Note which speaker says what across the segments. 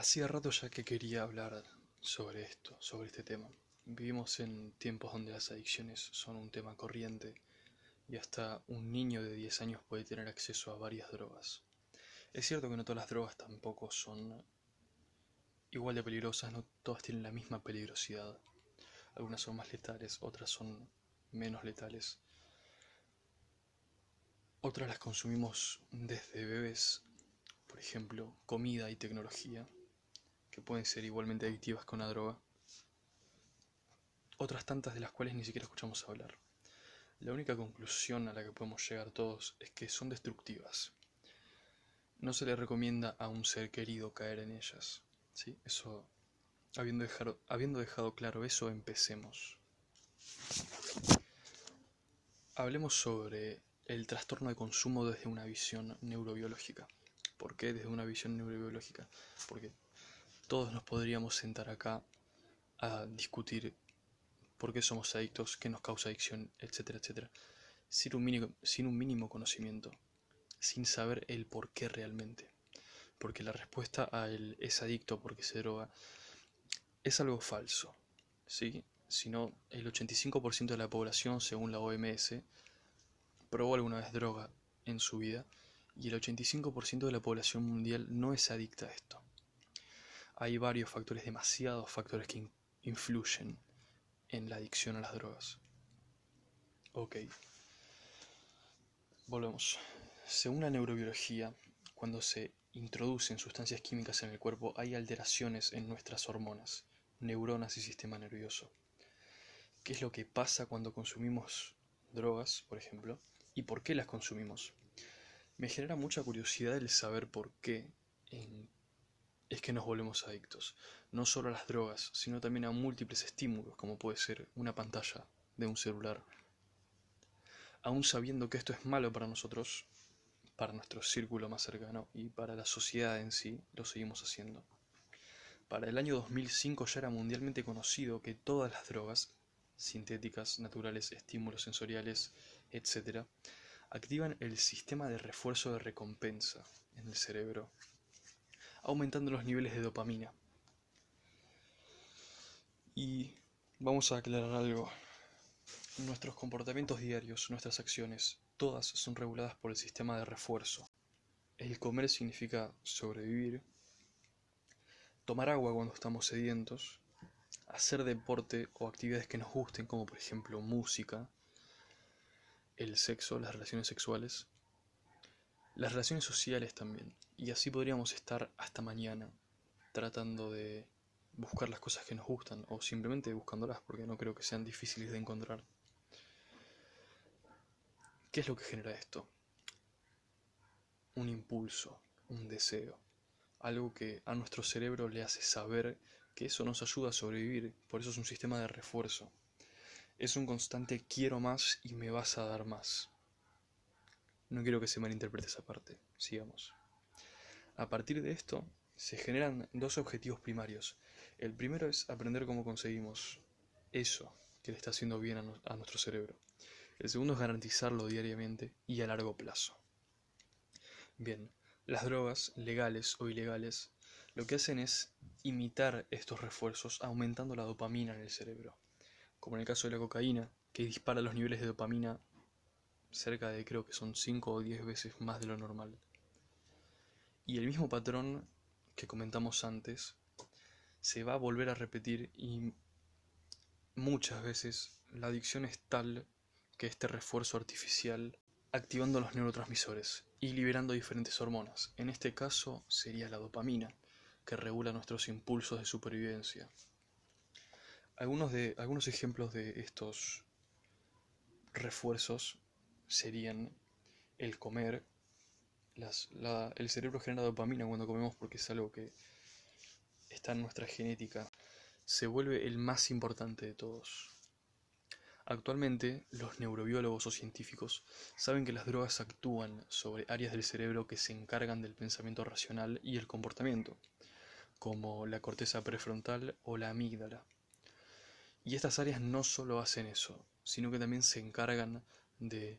Speaker 1: Hacía rato ya que quería hablar sobre esto, sobre este tema. Vivimos en tiempos donde las adicciones son un tema corriente y hasta un niño de 10 años puede tener acceso a varias drogas. Es cierto que no todas las drogas tampoco son igual de peligrosas, no todas tienen la misma peligrosidad. Algunas son más letales, otras son menos letales. Otras las consumimos desde bebés, por ejemplo, comida y tecnología, que pueden ser igualmente adictivas con la droga. Otras tantas de las cuales ni siquiera escuchamos hablar. La única conclusión a la que podemos llegar todos es que son destructivas. No se le recomienda a un ser querido caer en ellas. ¿sí? Eso, habiendo dejado, habiendo dejado claro eso, empecemos. Hablemos sobre el trastorno de consumo desde una visión neurobiológica. ¿Por qué desde una visión neurobiológica? Porque todos nos podríamos sentar acá a discutir por qué somos adictos, qué nos causa adicción, etcétera, etcétera, sin un mínimo, sin un mínimo conocimiento, sin saber el por qué realmente. Porque la respuesta a él es adicto porque se droga es algo falso, ¿sí? Sino el 85% de la población, según la OMS, probó alguna vez droga en su vida y el 85% de la población mundial no es adicta a esto. Hay varios factores, demasiados factores que influyen en la adicción a las drogas. Ok. Volvemos. Según la neurobiología, cuando se introducen sustancias químicas en el cuerpo hay alteraciones en nuestras hormonas, neuronas y sistema nervioso. ¿Qué es lo que pasa cuando consumimos drogas, por ejemplo? y por qué las consumimos. Me genera mucha curiosidad el saber por qué es que nos volvemos adictos, no solo a las drogas, sino también a múltiples estímulos, como puede ser una pantalla de un celular. Aún sabiendo que esto es malo para nosotros, para nuestro círculo más cercano y para la sociedad en sí, lo seguimos haciendo. Para el año 2005 ya era mundialmente conocido que todas las drogas, sintéticas, naturales, estímulos sensoriales, etc., activan el sistema de refuerzo de recompensa en el cerebro, aumentando los niveles de dopamina. Y vamos a aclarar algo. Nuestros comportamientos diarios, nuestras acciones, todas son reguladas por el sistema de refuerzo. El comer significa sobrevivir, tomar agua cuando estamos sedientos, hacer deporte o actividades que nos gusten, como por ejemplo música, el sexo, las relaciones sexuales, las relaciones sociales también. Y así podríamos estar hasta mañana tratando de buscar las cosas que nos gustan o simplemente buscándolas porque no creo que sean difíciles de encontrar. ¿Qué es lo que genera esto? Un impulso, un deseo, algo que a nuestro cerebro le hace saber que eso nos ayuda a sobrevivir, por eso es un sistema de refuerzo es un constante quiero más y me vas a dar más. No quiero que se malinterprete esa parte. Sigamos. A partir de esto, se generan dos objetivos primarios. El primero es aprender cómo conseguimos eso que le está haciendo bien a, a nuestro cerebro. El segundo es garantizarlo diariamente y a largo plazo. Bien, las drogas, legales o ilegales, lo que hacen es imitar estos refuerzos aumentando la dopamina en el cerebro como en el caso de la cocaína, que dispara los niveles de dopamina cerca de creo que son 5 o 10 veces más de lo normal. Y el mismo patrón que comentamos antes se va a volver a repetir y muchas veces la adicción es tal que este refuerzo artificial activando los neurotransmisores y liberando diferentes hormonas. En este caso sería la dopamina, que regula nuestros impulsos de supervivencia. Algunos, de, algunos ejemplos de estos refuerzos serían el comer. el cerebro genera dopamina cuando comemos porque es algo que está en nuestra genética. Se vuelve el más importante de todos. Actualmente, los neurobiólogos o científicos saben que las drogas actúan sobre áreas del cerebro que se encargan del pensamiento racional y el comportamiento, como la corteza prefrontal o la amígdala. Y estas áreas no solo hacen eso, sino que también se encargan de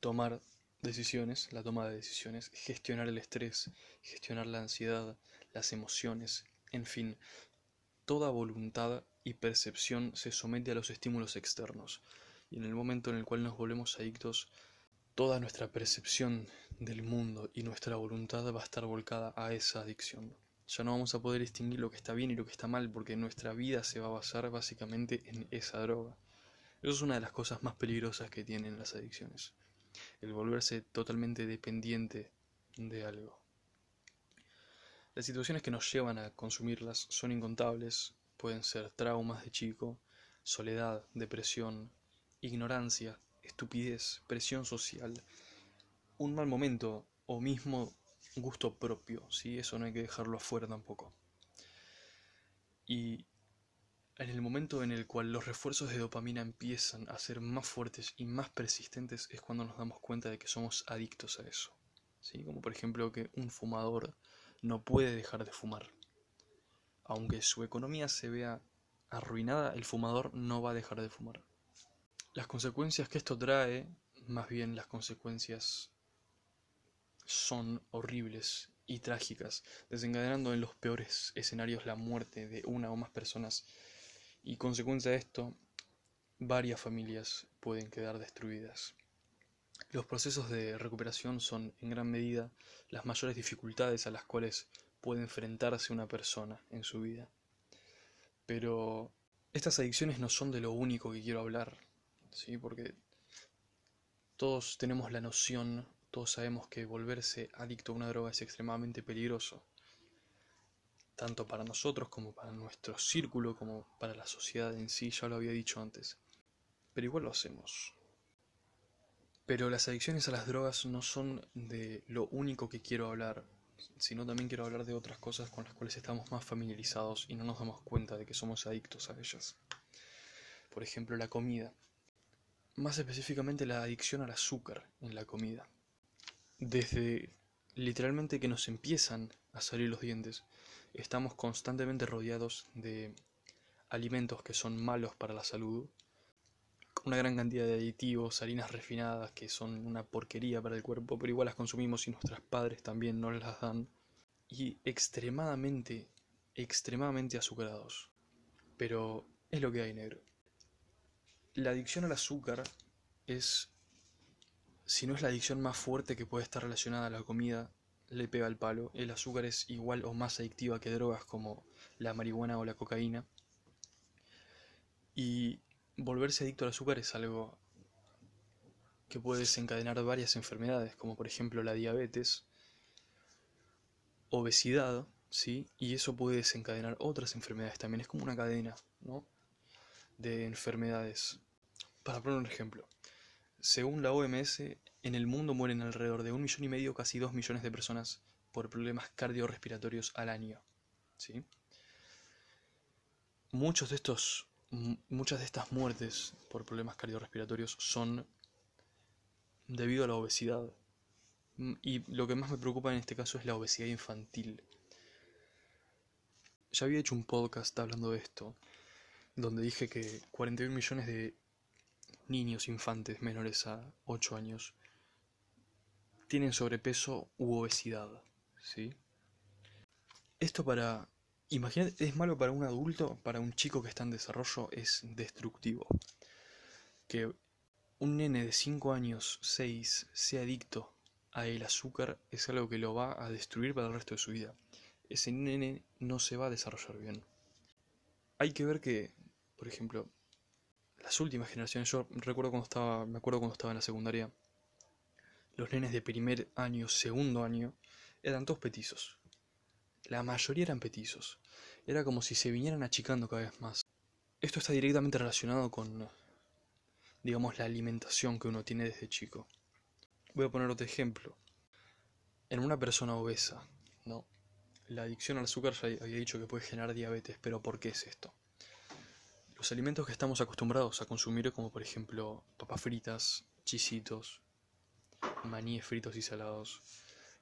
Speaker 1: tomar decisiones, la toma de decisiones, gestionar el estrés, gestionar la ansiedad, las emociones, en fin, toda voluntad y percepción se somete a los estímulos externos, y en el momento en el cual nos volvemos adictos, toda nuestra percepción del mundo y nuestra voluntad va a estar volcada a esa adicción. Ya no vamos a poder distinguir lo que está bien y lo que está mal porque nuestra vida se va a basar básicamente en esa droga. Eso es una de las cosas más peligrosas que tienen las adicciones. El volverse totalmente dependiente de algo. Las situaciones que nos llevan a consumirlas son incontables. Pueden ser traumas de chico, soledad, depresión, ignorancia, estupidez, presión social, un mal momento o mismo gusto propio, ¿sí? Eso no hay que dejarlo afuera tampoco. Y en el momento en el cual los refuerzos de dopamina empiezan a ser más fuertes y más persistentes es cuando nos damos cuenta de que somos adictos a eso. ¿sí? Como por ejemplo que un fumador no puede dejar de fumar. Aunque su economía se vea arruinada, el fumador no va a dejar de fumar. Las consecuencias que esto trae, más bien las consecuencias son horribles y trágicas, desencadenando en los peores escenarios la muerte de una o más personas y consecuencia de esto, varias familias pueden quedar destruidas. Los procesos de recuperación son en gran medida las mayores dificultades a las cuales puede enfrentarse una persona en su vida. Pero estas adicciones no son de lo único que quiero hablar. ¿sí? Porque todos tenemos la noción, todos sabemos que volverse adicto a una droga es extremadamente peligroso, tanto para nosotros como para nuestro círculo, como para la sociedad en sí, ya lo había dicho antes. Pero igual lo hacemos. Pero las adicciones a las drogas no son de lo único que quiero hablar, sino también quiero hablar de otras cosas con las cuales estamos más familiarizados y no nos damos cuenta de que somos adictos a ellas. Por ejemplo, la comida más específicamente la adicción al azúcar en la comida. Desde literalmente que nos empiezan a salir los dientes, estamos constantemente rodeados de alimentos que son malos para la salud, una gran cantidad de aditivos, harinas refinadas que son una porquería para el cuerpo, pero igual las consumimos y nuestros padres también no las dan, y extremadamente, extremadamente azucarados. Pero es lo que hay negro. La adicción al azúcar es, si no es la adicción más fuerte que puede estar relacionada a la comida, le pega el palo. El azúcar es igual o más adictiva que drogas como la marihuana o la cocaína. Y volverse adicto al azúcar es algo que puede desencadenar varias enfermedades, como por ejemplo la diabetes, obesidad, ¿sí? Y eso puede desencadenar otras enfermedades también. Es como una cadena, ¿no? De enfermedades. Para poner un ejemplo, según la OMS, en el mundo mueren alrededor de un millón y medio, casi dos millones de personas por problemas cardiorrespiratorios al año. ¿sí? Muchos de estos, muchas de estas muertes por problemas cardiorrespiratorios son debido a la obesidad. Y lo que más me preocupa en este caso es la obesidad infantil. Ya había hecho un podcast hablando de esto, donde dije que 41 millones de niños infantes menores a 8 años tienen sobrepeso u obesidad, ¿sí? Esto para... Imagínate, es malo para un adulto, para un chico que está en desarrollo es destructivo. Que un nene de 5 años, 6, sea adicto a el azúcar es algo que lo va a destruir para el resto de su vida. Ese nene no se va a desarrollar bien. Hay que ver que, por ejemplo, las últimas generaciones, yo recuerdo cuando estaba, me acuerdo cuando estaba en la secundaria, los nenes de primer año, segundo año, eran todos petizos. La mayoría eran petizos. Era como si se vinieran achicando cada vez más. Esto está directamente relacionado con, digamos, la alimentación que uno tiene desde chico. Voy a poner otro ejemplo. En una persona obesa, ¿no? La adicción al azúcar ya había dicho que puede generar diabetes, pero ¿por qué es esto? Los alimentos que estamos acostumbrados a consumir, como por ejemplo papas fritas, chisitos, maníes fritos y salados,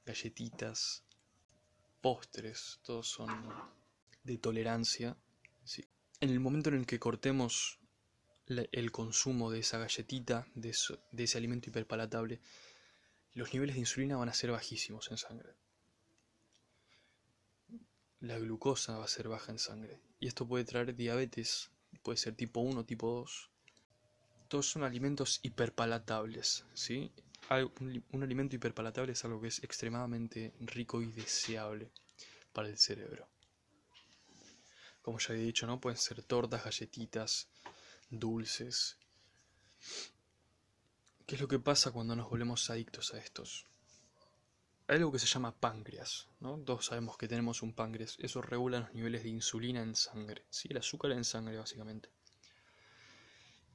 Speaker 1: galletitas, postres, todos son de tolerancia. En el momento en el que cortemos el consumo de esa galletita, de, de ese alimento hiperpalatable, los niveles de insulina van a ser bajísimos en sangre. La glucosa va a ser baja en sangre. Y esto puede traer diabetes, puede ser tipo 1, tipo 2. Todos son alimentos hiperpalatables, ¿sí? Un alimento hiperpalatable es algo que es extremadamente rico y deseable para el cerebro. Como ya he dicho, ¿no? Pueden ser tortas, galletitas, dulces. ¿Qué es lo que pasa cuando nos volvemos adictos a estos? Hay algo que se llama páncreas, ¿no? Todos sabemos que tenemos un páncreas. Eso regula los niveles de insulina en sangre, ¿sí? El azúcar en sangre, básicamente.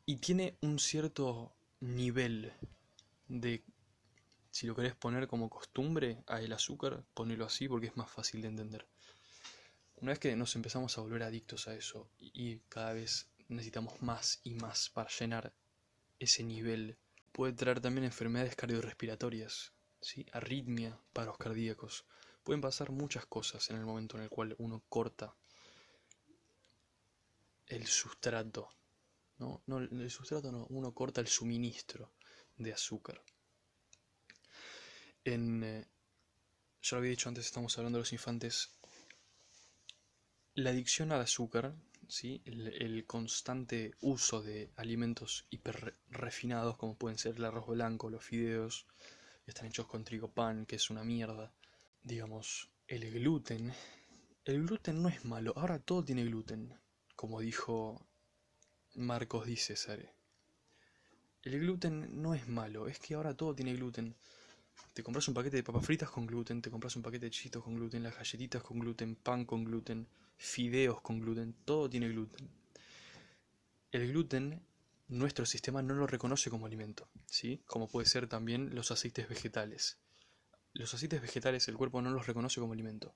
Speaker 1: Y tiene un cierto nivel de... Si lo querés poner como costumbre a el azúcar, ponelo así porque es más fácil de entender. Una vez que nos empezamos a volver adictos a eso y cada vez necesitamos más y más para llenar ese nivel, puede traer también enfermedades cardiorrespiratorias, ¿sí? arritmia, paros cardíacos. Pueden pasar muchas cosas en el momento en el cual uno corta el sustrato. No, no el sustrato no, uno corta el suministro de azúcar. En, eh, ya lo había dicho antes, estamos hablando de los infantes la adicción al azúcar, ¿sí? el, constante uso de alimentos hiper refinados como pueden ser el arroz blanco, los fideos, están hechos con trigo pan, que es una mierda. Digamos, el gluten. El gluten no es malo, ahora todo tiene gluten, como dijo Marcos Di Cesare. El gluten no es malo, es que ahora todo tiene gluten. Te compras un paquete de papas fritas con gluten, te compras un paquete de chitos con gluten, las galletitas con gluten, pan con gluten, fideos con gluten, todo tiene gluten. El gluten, nuestro sistema no lo reconoce como alimento, ¿sí? Como puede ser también los aceites vegetales. Los aceites vegetales el cuerpo no los reconoce como alimento,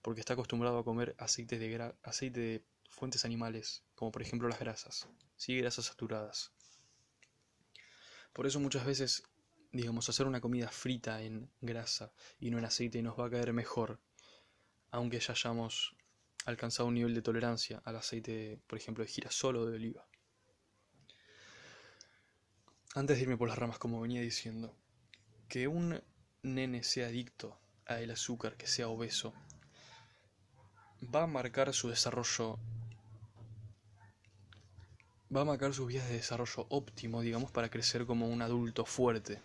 Speaker 1: porque está acostumbrado a comer aceites de, aceite de fuentes animales, como por ejemplo las grasas, ¿sí? grasas saturadas. Por eso muchas veces, digamos, hacer una comida frita en grasa y no en aceite nos va a caer mejor, aunque ya hayamos alcanzado un nivel de tolerancia al aceite, por ejemplo, de girasol o de oliva. Antes de irme por las ramas, como venía diciendo, que un nene sea adicto al azúcar, que sea obeso, va a marcar su desarrollo, va a marcar sus vías de desarrollo óptimo, digamos, para crecer como un adulto fuerte.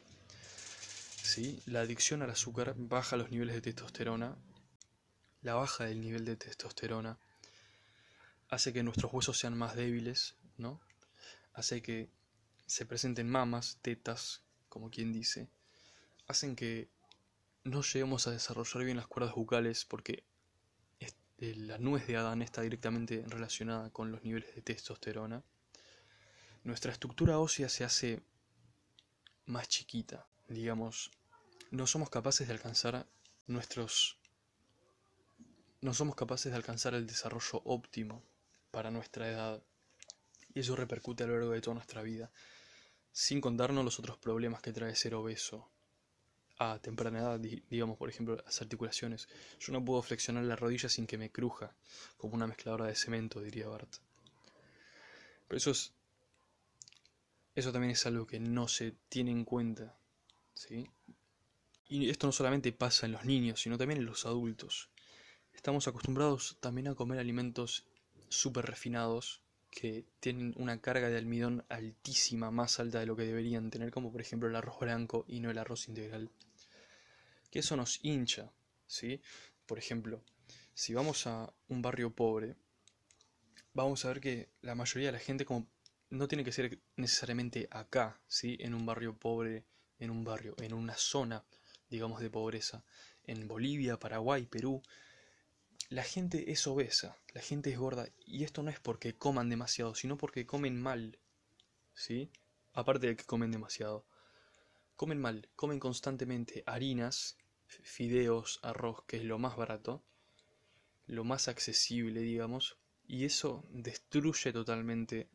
Speaker 1: ¿Sí? La adicción al azúcar baja los niveles de testosterona la baja del nivel de testosterona hace que nuestros huesos sean más débiles, ¿no? Hace que se presenten mamas, tetas, como quien dice, hacen que no lleguemos a desarrollar bien las cuerdas bucales porque la nuez de Adán está directamente relacionada con los niveles de testosterona. Nuestra estructura ósea se hace más chiquita, digamos, no somos capaces de alcanzar nuestros no somos capaces de alcanzar el desarrollo óptimo para nuestra edad. Y eso repercute a lo largo de toda nuestra vida, sin contarnos los otros problemas que trae ser obeso. A temprana edad, digamos por ejemplo las articulaciones. Yo no puedo flexionar la rodilla sin que me cruja, como una mezcladora de cemento, diría Bart. Pero eso es. Eso también es algo que no se tiene en cuenta. ¿sí? Y esto no solamente pasa en los niños, sino también en los adultos. Estamos acostumbrados también a comer alimentos súper refinados que tienen una carga de almidón altísima, más alta de lo que deberían tener, como por ejemplo el arroz blanco y no el arroz integral. Que eso nos hincha, ¿sí? Por ejemplo, si vamos a un barrio pobre, vamos a ver que la mayoría de la gente como no tiene que ser necesariamente acá, ¿sí? En un barrio pobre, en un barrio, en una zona, digamos, de pobreza. En Bolivia, Paraguay, Perú, la gente es obesa, la gente es gorda, y esto no es porque coman demasiado, sino porque comen mal, ¿sí? Aparte de que comen demasiado. Comen mal, comen constantemente harinas, fideos, arroz, que es lo más barato, lo más accesible, digamos, y eso destruye totalmente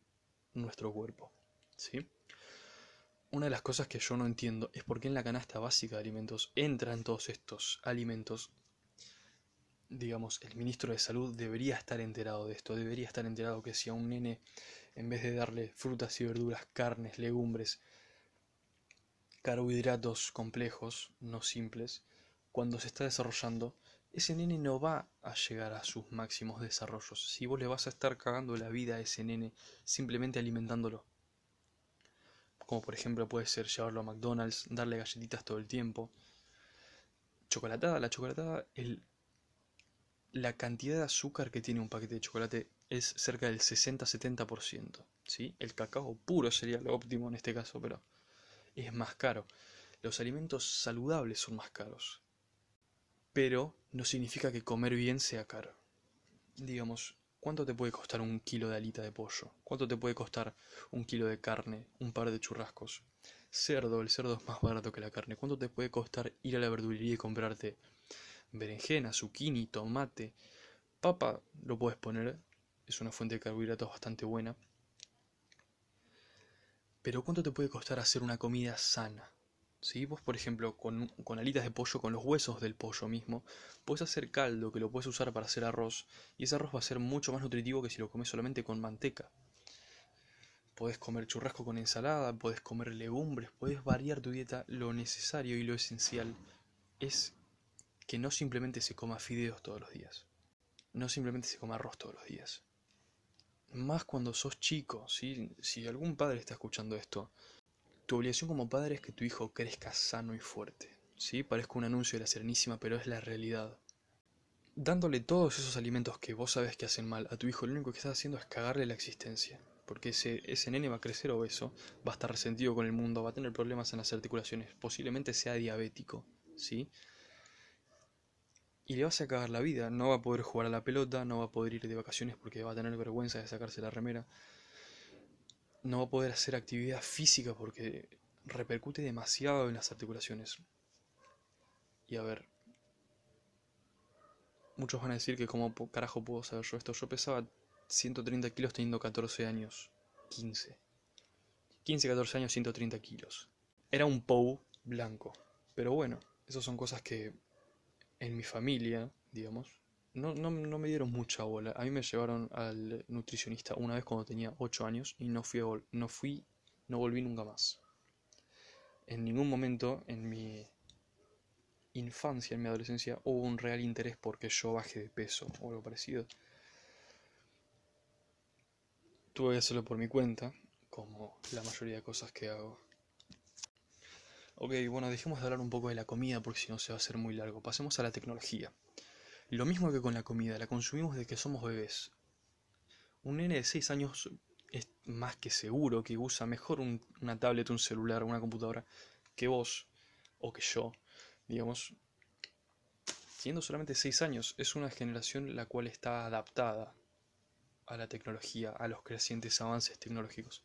Speaker 1: nuestro cuerpo, ¿sí? Una de las cosas que yo no entiendo es por qué en la canasta básica de alimentos entran todos estos alimentos digamos, el ministro de Salud debería estar enterado de esto, debería estar enterado que si a un nene, en vez de darle frutas y verduras, carnes, legumbres, carbohidratos complejos, no simples, cuando se está desarrollando, ese nene no va a llegar a sus máximos desarrollos. Si vos le vas a estar cagando la vida a ese nene simplemente alimentándolo. Como por ejemplo puede ser llevarlo a McDonald's, darle galletitas todo el tiempo. Chocolatada, la chocolatada, el, la cantidad de azúcar que tiene un paquete de chocolate es cerca del 60-70%. ¿sí? El cacao puro sería lo óptimo en este caso, pero es más caro. Los alimentos saludables son más caros. Pero no significa que comer bien sea caro. Digamos, ¿cuánto te puede costar un kilo de alita de pollo? ¿Cuánto te puede costar un kilo de carne? Un par de churrascos. Cerdo, el cerdo es más barato que la carne. ¿Cuánto te puede costar ir a la verdulería y comprarte berenjena, zucchini, tomate? Papa lo puedes poner, es una fuente de carbohidratos bastante buena. Pero ¿cuánto te puede costar hacer una comida sana? Si Vos, por ejemplo, con, con, alitas de pollo, con los huesos del pollo mismo, puedes hacer caldo que lo puedes usar para hacer arroz, y ese arroz va a ser mucho más nutritivo que si lo comes solamente con manteca. Puedes comer churrasco con ensalada, puedes comer legumbres, puedes variar tu dieta. Lo necesario y lo esencial es que no simplemente se coma fideos todos los días. No simplemente se coma arroz todos los días. Más cuando sos chico, ¿sí? si algún padre está escuchando esto, tu obligación como padre es que tu hijo crezca sano y fuerte. ¿sí? Parezco un anuncio de la Serenísima, pero es la realidad. Dándole todos esos alimentos que vos sabes que hacen mal a tu hijo, lo único que estás haciendo es cagarle la existencia. Porque ese, ese nene va a crecer obeso, va a estar resentido con el mundo, va a tener problemas en las articulaciones, posiblemente sea diabético, ¿sí? Y le vas a cagar la vida, no va a poder jugar a la pelota, no va a poder ir de vacaciones porque va a tener vergüenza de sacarse la remera, no va a poder hacer actividad física porque repercute demasiado en las articulaciones. Y a ver, muchos van a decir que cómo carajo puedo saber yo esto. Yo pesaba 130 kilos teniendo 14 años, 15. 15, 14 años, 130 kilos. Era un POU blanco. Pero bueno, esas son cosas que en mi familia, digamos, no, no, no, me dieron mucha bola. A mí me llevaron al nutricionista una vez cuando tenía 8 años y no fui, no fui, no volví nunca más. En ningún momento en mi infancia, en mi adolescencia, hubo un real interés porque yo baje de peso o algo parecido. Tuve que hacerlo por mi cuenta, como la mayoría de cosas que hago. Ok, bueno, dejemos de hablar un poco de la comida porque si no se va a hacer muy largo. Pasemos a la tecnología. Lo mismo que con la comida, la consumimos desde que somos bebés. Un nene de 6 años es más que seguro que usa mejor una tablet, un celular, una computadora que vos o que yo, digamos. Siendo solamente 6 años, es una generación la cual está adaptada a la tecnología, a los crecientes avances tecnológicos.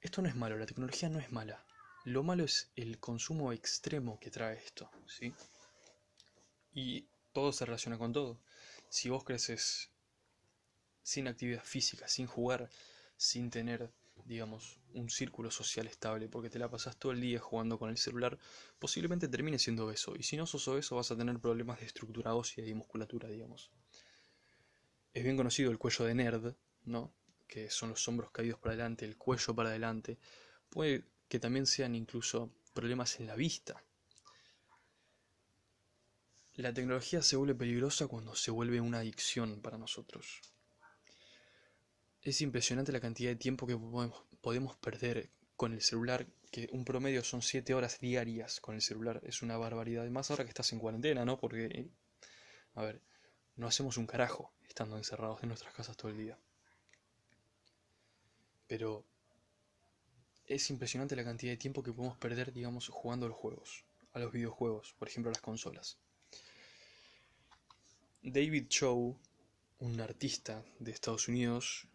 Speaker 1: Esto no es malo, la tecnología no es mala. Lo malo es el consumo extremo que trae esto, ¿sí? Y todo se relaciona con todo. Si vos creces sin actividad física, sin jugar, sin tener, digamos, un círculo social estable, porque te la pasas todo el día jugando con el celular, posiblemente termines siendo obeso. Y si no sos obeso, vas a tener problemas de estructura ósea y musculatura, digamos. Es bien conocido el cuello de nerd, ¿no? Que son los hombros caídos para adelante, el cuello para adelante. Puede que también sean incluso problemas en la vista, la tecnología se vuelve peligrosa cuando se vuelve una adicción para nosotros. Es impresionante la cantidad de tiempo que podemos, perder con el celular, que un promedio son 7 horas diarias con el celular. Es una barbaridad. Además ahora que estás en cuarentena, ¿no? Porque, a ver, no hacemos un carajo estando encerrados en nuestras casas todo el día. Pero es impresionante la cantidad de tiempo que podemos perder, digamos, jugando a los juegos, a los videojuegos, por ejemplo a las consolas. David Chow, un artista de Estados Unidos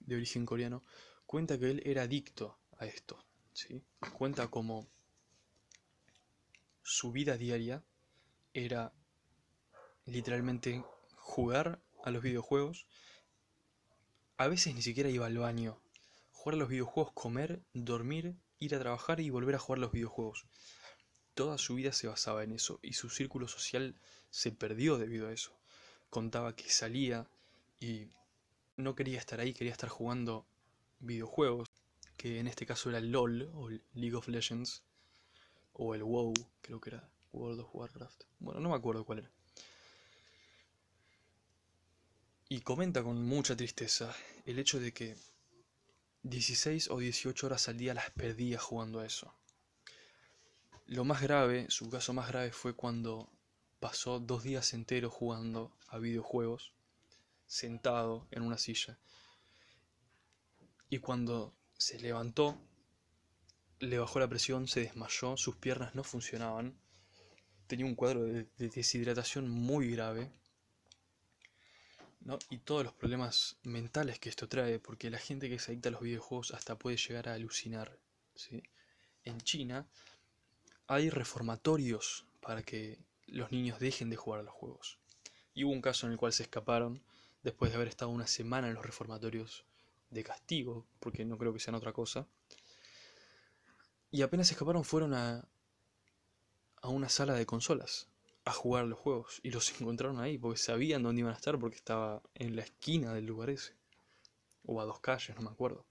Speaker 1: de origen coreano, cuenta que él era adicto a esto. Cuenta como su vida diaria era literalmente jugar a los videojuegos. A veces ni siquiera iba al baño. Jugar a los videojuegos, comer, dormir, ir a trabajar y volver a jugar a los videojuegos. Toda su vida se basaba en eso y su círculo social se perdió debido a eso contaba que salía y no quería estar ahí, quería estar jugando videojuegos, que en este caso era LOL o League of Legends, o el WoW, creo que era World of Warcraft. Bueno, no me acuerdo cuál era. Y comenta con mucha tristeza el hecho de que 16 o 18 horas al día las perdía jugando a eso. Lo más grave, su caso más grave fue cuando pasó dos días enteros jugando a videojuegos, sentado en una silla. Y cuando se levantó, le bajó la presión, se desmayó, sus piernas no funcionaban, tenía un cuadro de, deshidratación muy grave, y todos los problemas mentales que esto trae, porque la gente que se adicta a los videojuegos hasta puede llegar a alucinar. En China hay reformatorios para que los niños dejen de jugar a los juegos. Y hubo un caso en el cual se escaparon después de haber estado una semana en los reformatorios de castigo, porque no creo que sean otra cosa. Y apenas se escaparon fueron a, a una sala de consolas a jugar los juegos. Y los encontraron ahí, porque sabían dónde iban a estar, porque estaba en la esquina del lugar ese. O a dos calles, no me acuerdo.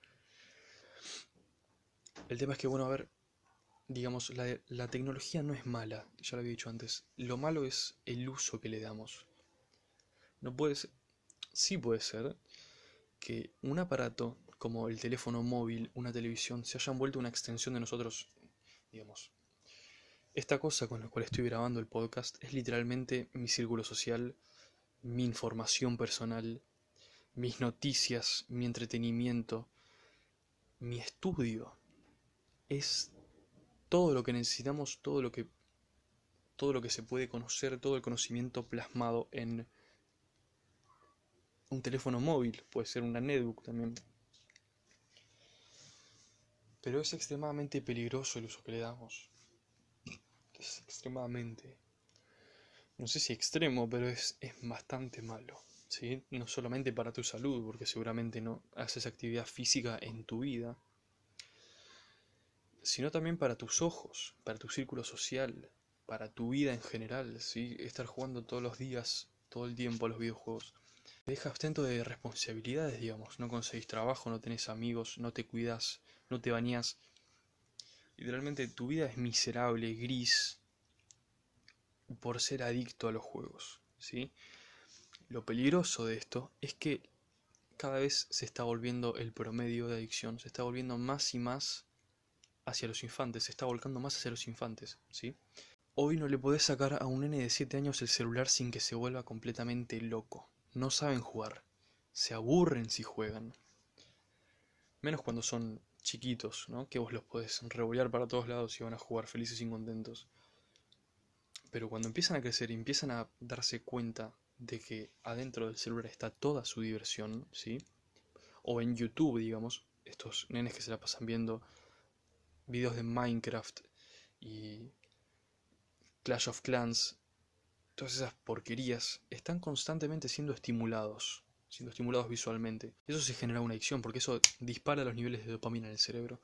Speaker 1: El tema es que, bueno, a ver, digamos, la, la, tecnología no es mala, ya lo había dicho antes. Lo malo es el uso que le damos. No puede ser, sí puede ser que un aparato como el teléfono móvil, una televisión, se hayan vuelto una extensión de nosotros, digamos. Esta cosa con la cual estoy grabando el podcast es literalmente mi círculo social, mi información personal, mis noticias, mi entretenimiento, mi estudio. Es todo lo que necesitamos, todo lo que todo lo que se puede conocer, todo el conocimiento plasmado en un teléfono móvil, puede ser una netbook también. Pero es extremadamente peligroso el uso que le damos. Es extremadamente, no sé si extremo, pero es, es bastante malo. ¿sí? No solamente para tu salud, porque seguramente no haces actividad física en tu vida, sino también para tus ojos, para tu círculo social, para tu vida en general, ¿sí? Estar jugando todos los días, todo el tiempo a los videojuegos. Deja abstento de responsabilidades, digamos. No conseguís trabajo, no tenés amigos, no te cuidas, no te bañás. Literalmente tu vida es miserable, gris, por ser adicto a los juegos, ¿sí? Lo peligroso de esto es que cada vez se está volviendo el promedio de adicción, se está volviendo más y más hacia los infantes, se está volcando más hacia los infantes, ¿sí? Hoy no le podés sacar a un nene de 7 años el celular sin que se vuelva completamente loco. No saben jugar, se aburren si juegan. Menos cuando son chiquitos, ¿no? Que vos los podés revolear para todos lados y van a jugar felices y contentos. Pero cuando empiezan a crecer y empiezan a darse cuenta de que adentro del celular está toda su diversión, ¿sí? O en YouTube, digamos, estos nenes que se la pasan viendo videos de Minecraft y Clash of Clans, todas esas porquerías, están constantemente siendo estimulados, siendo estimulados visualmente. Eso se genera una adicción porque eso dispara los niveles de dopamina en el cerebro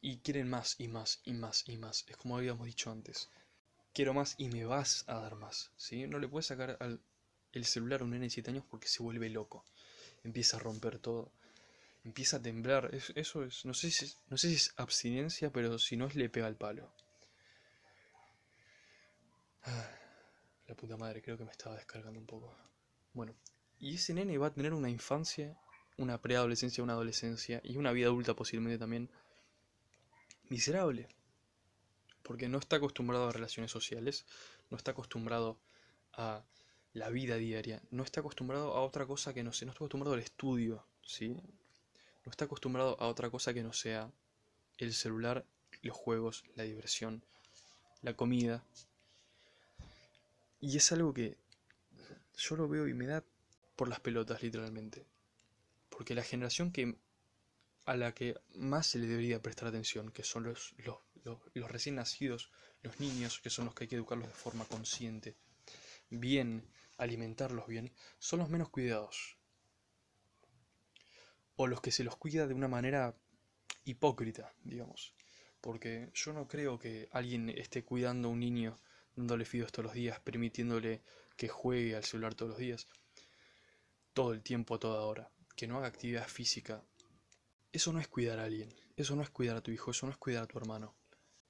Speaker 1: y quieren más y más y más y más. Es como habíamos dicho antes. Quiero más y me vas a dar más. ¿sí? No le puedes sacar al, el celular a un nene de 7 años porque se vuelve loco. Empieza a romper todo empieza a temblar. eso es, no sé, si, no sé si es abstinencia, pero si no es le pega el palo. Ah, la puta madre, creo que me estaba descargando un poco. Bueno, y ese nene va a tener una infancia, una preadolescencia, una adolescencia y una vida adulta posiblemente también miserable. Porque no está acostumbrado a relaciones sociales, no está acostumbrado a la vida diaria, no está acostumbrado a otra cosa que no sé, no está acostumbrado al estudio, ¿sí? no está acostumbrado a otra cosa que no sea el celular, los juegos, la diversión, la comida. Y es algo que yo lo veo y me da por las pelotas, literalmente. Porque la generación que a la que más se le debería prestar atención, que son los, los, los recién nacidos, los niños, que son los que hay que educarlos de forma consciente, bien, alimentarlos bien, son los menos cuidados o los que se los cuida de una manera hipócrita, digamos. Porque yo no creo que alguien esté cuidando a un niño, dándole fideos todos los días, permitiéndole que juegue al celular todos los días, todo el tiempo, a toda hora, que no haga actividad física. Eso no es cuidar a alguien, eso no es cuidar a tu hijo, eso no es cuidar a tu hermano.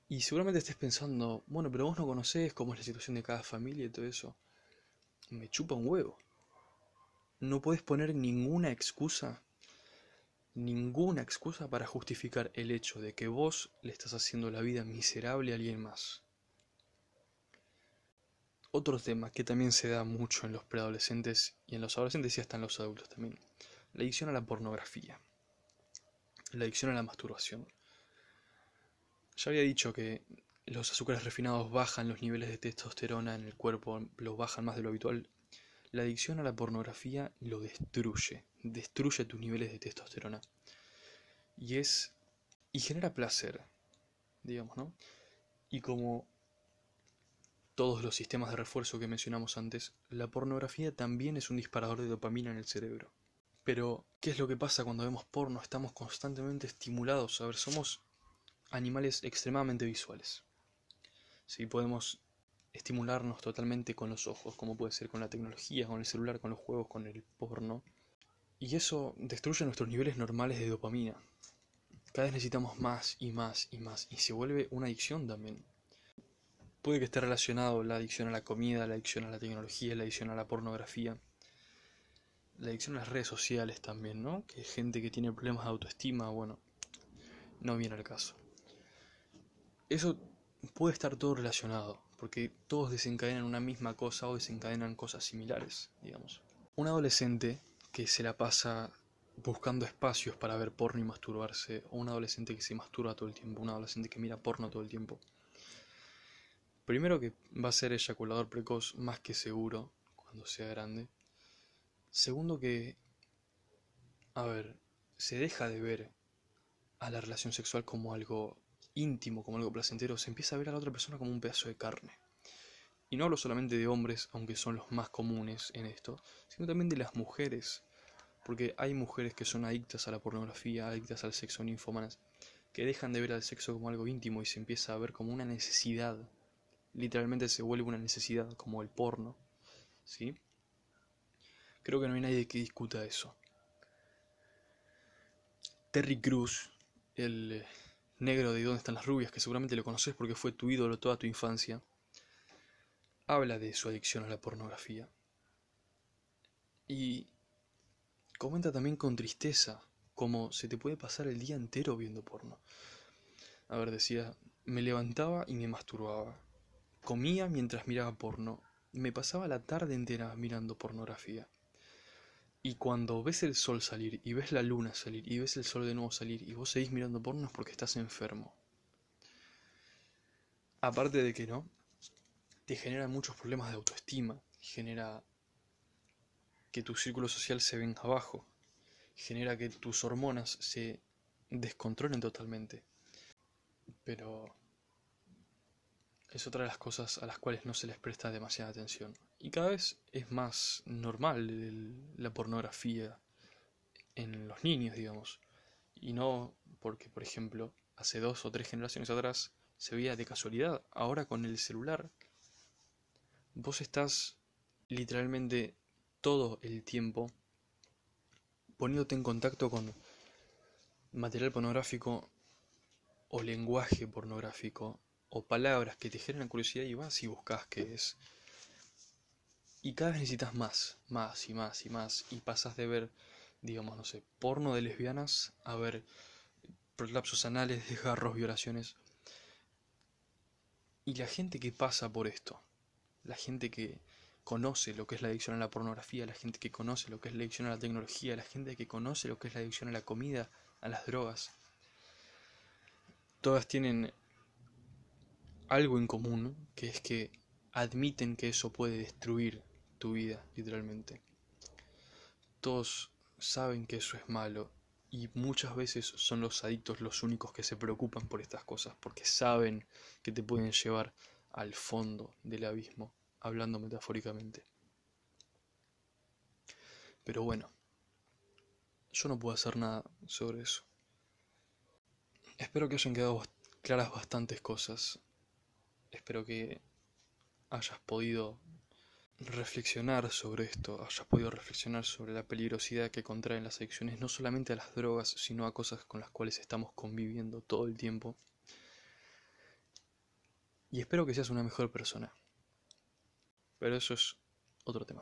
Speaker 1: Y seguramente estés pensando, bueno, pero vos no conocés cómo es la situación de cada familia y todo eso. Me chupa un huevo. No puedes poner ninguna excusa, ninguna excusa para justificar el hecho de que vos le estás haciendo la vida miserable a alguien más. Otro tema que también se da mucho en los preadolescentes y en los adolescentes y hasta en los adultos también. La adicción a la pornografía. La adicción a la masturbación. Ya había dicho que los azúcares refinados bajan los niveles de testosterona en el cuerpo, los bajan más de lo habitual. La adicción a la pornografía lo destruye, destruye tus niveles de testosterona. Y es. y genera placer, digamos, ¿no? Y como todos los sistemas de refuerzo que mencionamos antes, la pornografía también es un disparador de dopamina en el cerebro. Pero, ¿qué es lo que pasa cuando vemos porno? Estamos constantemente estimulados. A ver, somos animales extremadamente visuales. Si podemos estimularnos totalmente con los ojos, como puede ser con la tecnología, con el celular, con los juegos, con el porno. Y eso destruye nuestros niveles normales de dopamina. Cada vez necesitamos más y más y más. Y se vuelve una adicción también. Puede que esté relacionado la adicción a la comida, la adicción a la tecnología, la adicción a la pornografía. La adicción a las redes sociales también, ¿no? Que gente que tiene problemas de autoestima, bueno, no viene al caso. Eso puede estar todo relacionado, porque todos desencadenan una misma cosa o desencadenan cosas similares, digamos. Un adolescente que se la pasa buscando espacios para ver porno y masturbarse, o un adolescente que se masturba todo el tiempo, un adolescente que mira porno todo el tiempo. Primero que va a ser eyaculador precoz más que seguro cuando sea grande. Segundo que, a ver, se deja de ver a la relación sexual como algo íntimo, como algo placentero, se empieza a ver a la otra persona como un pedazo de carne. Y no hablo solamente de hombres, aunque son los más comunes en esto, sino también de las mujeres. Porque hay mujeres que son adictas a la pornografía, adictas al sexo ninfomanas, que dejan de ver al sexo como algo íntimo y se empieza a ver como una necesidad. Literalmente se vuelve una necesidad, como el porno. ¿Sí? Creo que no hay nadie que discuta eso. Terry Cruz, el negro de ¿Dónde están las rubias? que seguramente lo conoces porque fue tu ídolo toda tu infancia, habla de su adicción a la pornografía. Y comenta también con tristeza cómo se te puede pasar el día entero viendo porno. A ver, decía, me levantaba y me masturbaba. Comía mientras miraba porno. Me pasaba la tarde entera mirando pornografía. Y cuando ves el sol salir y ves la luna salir y ves el sol de nuevo salir y vos seguís mirando porno es porque estás enfermo. Aparte de que no, te genera muchos problemas de autoestima, genera que tu círculo social se venga abajo, genera que tus hormonas se descontrolen totalmente. Pero es otra de las cosas a las cuales no se les presta demasiada atención. Y cada vez es más normal la pornografía en los niños, digamos. Y no porque, por ejemplo, hace dos o tres generaciones atrás se veía de casualidad. Ahora con el celular, vos estás literalmente todo el tiempo poniéndote en contacto con material pornográfico o lenguaje pornográfico o palabras que te generan curiosidad y vas y buscas qué es. Y cada vez necesitas más, más y más y más. Y pasas de ver, digamos, no sé, porno de lesbianas a ver prolapsos anales, desgarros, violaciones. Y la gente que pasa por esto, la gente que conoce lo que es la adicción a la pornografía, la gente que conoce lo que es la adicción a la tecnología, la gente que conoce lo que es la adicción a la comida, a las drogas, todas tienen algo en común, que es que admiten que eso puede destruir tu vida, literalmente. Todos saben que eso es malo y muchas veces son los adictos los únicos que se preocupan por estas cosas, porque saben que te pueden llevar al fondo del abismo, hablando metafóricamente. Pero bueno, yo no puedo hacer nada sobre eso. Espero que hayan quedado claras bastantes cosas Espero que hayas podido reflexionar sobre esto, hayas podido reflexionar sobre la peligrosidad que contraen las adicciones, no solamente a las drogas, sino a cosas con las cuales estamos conviviendo todo el tiempo. Y espero que seas una mejor persona. Pero eso es otro tema.